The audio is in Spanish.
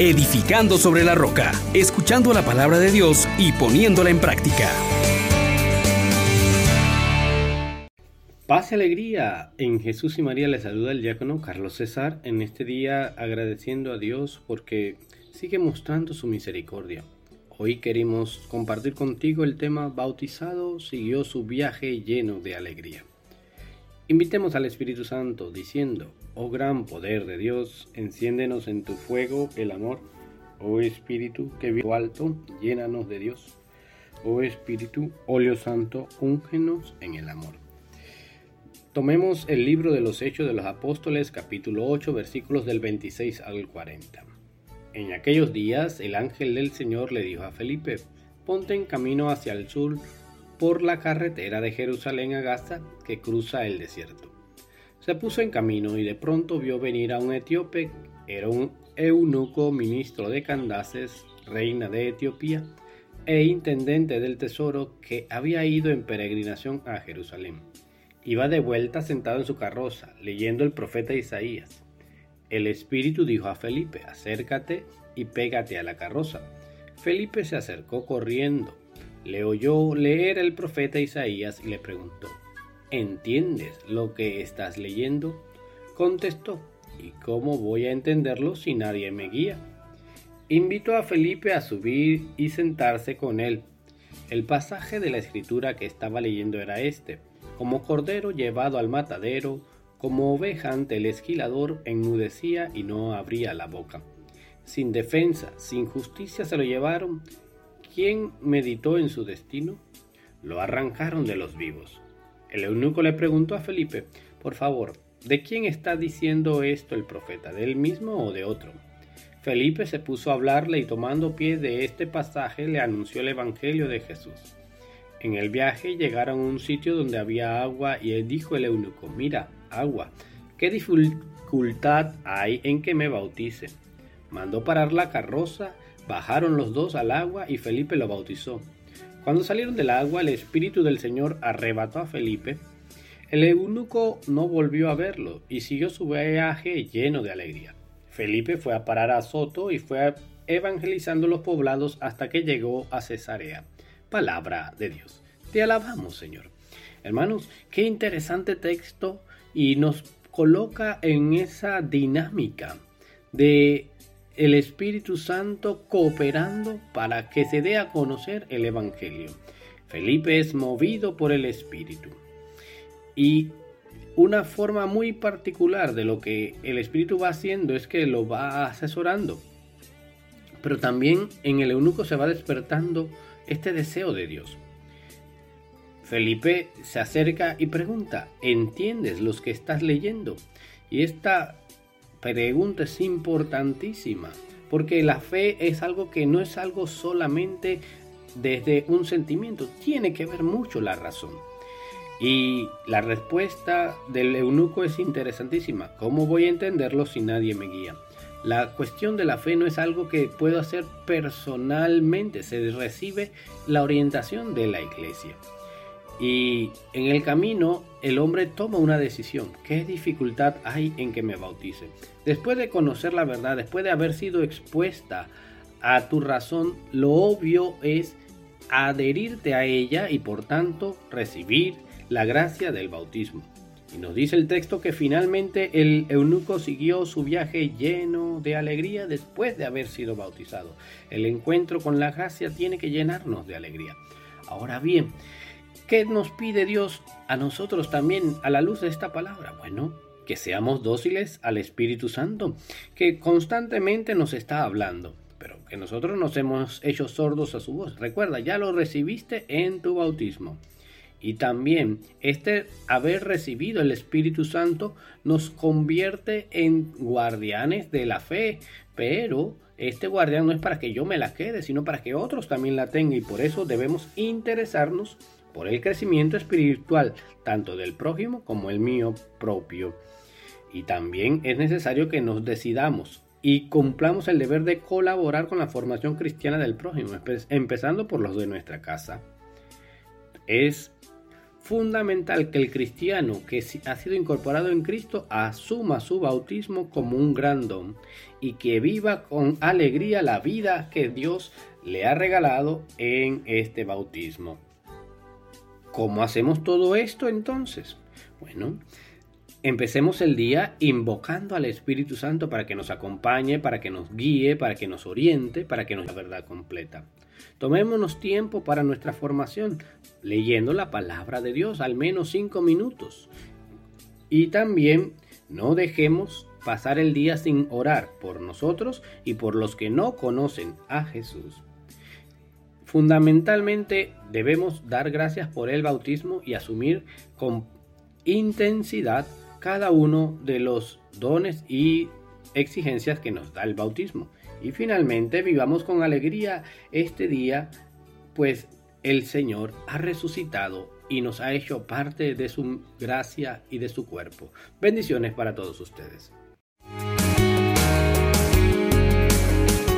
edificando sobre la roca, escuchando la palabra de Dios y poniéndola en práctica. Paz y alegría. En Jesús y María le saluda el diácono Carlos César en este día agradeciendo a Dios porque sigue mostrando su misericordia. Hoy queremos compartir contigo el tema Bautizado siguió su viaje lleno de alegría. Invitemos al Espíritu Santo diciendo, oh gran poder de Dios, enciéndenos en tu fuego el amor. Oh Espíritu que vivo alto, llénanos de Dios. Oh Espíritu, óleo santo, úngenos en el amor. Tomemos el libro de los Hechos de los Apóstoles, capítulo 8, versículos del 26 al 40. En aquellos días el ángel del Señor le dijo a Felipe, ponte en camino hacia el sur por la carretera de Jerusalén a Gaza que cruza el desierto. Se puso en camino y de pronto vio venir a un etíope, era un eunuco ministro de Candaces, reina de Etiopía, e intendente del tesoro que había ido en peregrinación a Jerusalén. Iba de vuelta sentado en su carroza, leyendo el profeta Isaías. El espíritu dijo a Felipe, acércate y pégate a la carroza. Felipe se acercó corriendo le oyó leer el profeta Isaías y le preguntó, ¿entiendes lo que estás leyendo? Contestó, ¿y cómo voy a entenderlo si nadie me guía? Invitó a Felipe a subir y sentarse con él. El pasaje de la escritura que estaba leyendo era este, como cordero llevado al matadero, como oveja ante el esquilador, enmudecía y no abría la boca. Sin defensa, sin justicia se lo llevaron, ¿Quién meditó en su destino? Lo arrancaron de los vivos. El eunuco le preguntó a Felipe, por favor, ¿de quién está diciendo esto el profeta? ¿De él mismo o de otro? Felipe se puso a hablarle y tomando pie de este pasaje le anunció el Evangelio de Jesús. En el viaje llegaron a un sitio donde había agua y él dijo el eunuco, mira, agua, ¿qué dificultad hay en que me bautice? Mandó parar la carroza Bajaron los dos al agua y Felipe lo bautizó. Cuando salieron del agua, el Espíritu del Señor arrebató a Felipe. El eunuco no volvió a verlo y siguió su viaje lleno de alegría. Felipe fue a parar a Soto y fue evangelizando los poblados hasta que llegó a Cesarea. Palabra de Dios. Te alabamos, Señor. Hermanos, qué interesante texto y nos coloca en esa dinámica de el Espíritu Santo cooperando para que se dé a conocer el Evangelio. Felipe es movido por el Espíritu. Y una forma muy particular de lo que el Espíritu va haciendo es que lo va asesorando. Pero también en el eunuco se va despertando este deseo de Dios. Felipe se acerca y pregunta, ¿entiendes los que estás leyendo? Y esta pregunta es importantísima, porque la fe es algo que no es algo solamente desde un sentimiento, tiene que ver mucho la razón. Y la respuesta del eunuco es interesantísima. ¿Cómo voy a entenderlo si nadie me guía? La cuestión de la fe no es algo que puedo hacer personalmente, se recibe la orientación de la iglesia. Y en el camino el hombre toma una decisión. ¿Qué dificultad hay en que me bautice? Después de conocer la verdad, después de haber sido expuesta a tu razón, lo obvio es adherirte a ella y por tanto recibir la gracia del bautismo. Y nos dice el texto que finalmente el eunuco siguió su viaje lleno de alegría después de haber sido bautizado. El encuentro con la gracia tiene que llenarnos de alegría. Ahora bien, ¿Qué nos pide Dios a nosotros también a la luz de esta palabra? Bueno, que seamos dóciles al Espíritu Santo, que constantemente nos está hablando, pero que nosotros nos hemos hecho sordos a su voz. Recuerda, ya lo recibiste en tu bautismo. Y también este haber recibido el Espíritu Santo nos convierte en guardianes de la fe, pero este guardián no es para que yo me la quede, sino para que otros también la tengan y por eso debemos interesarnos por el crecimiento espiritual tanto del prójimo como el mío propio. Y también es necesario que nos decidamos y cumplamos el deber de colaborar con la formación cristiana del prójimo, empezando por los de nuestra casa. Es fundamental que el cristiano que ha sido incorporado en Cristo asuma su bautismo como un gran don y que viva con alegría la vida que Dios le ha regalado en este bautismo. ¿Cómo hacemos todo esto entonces? Bueno, empecemos el día invocando al Espíritu Santo para que nos acompañe, para que nos guíe, para que nos oriente, para que nos dé la verdad completa. Tomémonos tiempo para nuestra formación, leyendo la palabra de Dios, al menos cinco minutos. Y también no dejemos pasar el día sin orar por nosotros y por los que no conocen a Jesús. Fundamentalmente debemos dar gracias por el bautismo y asumir con intensidad cada uno de los dones y exigencias que nos da el bautismo. Y finalmente vivamos con alegría este día, pues el Señor ha resucitado y nos ha hecho parte de su gracia y de su cuerpo. Bendiciones para todos ustedes.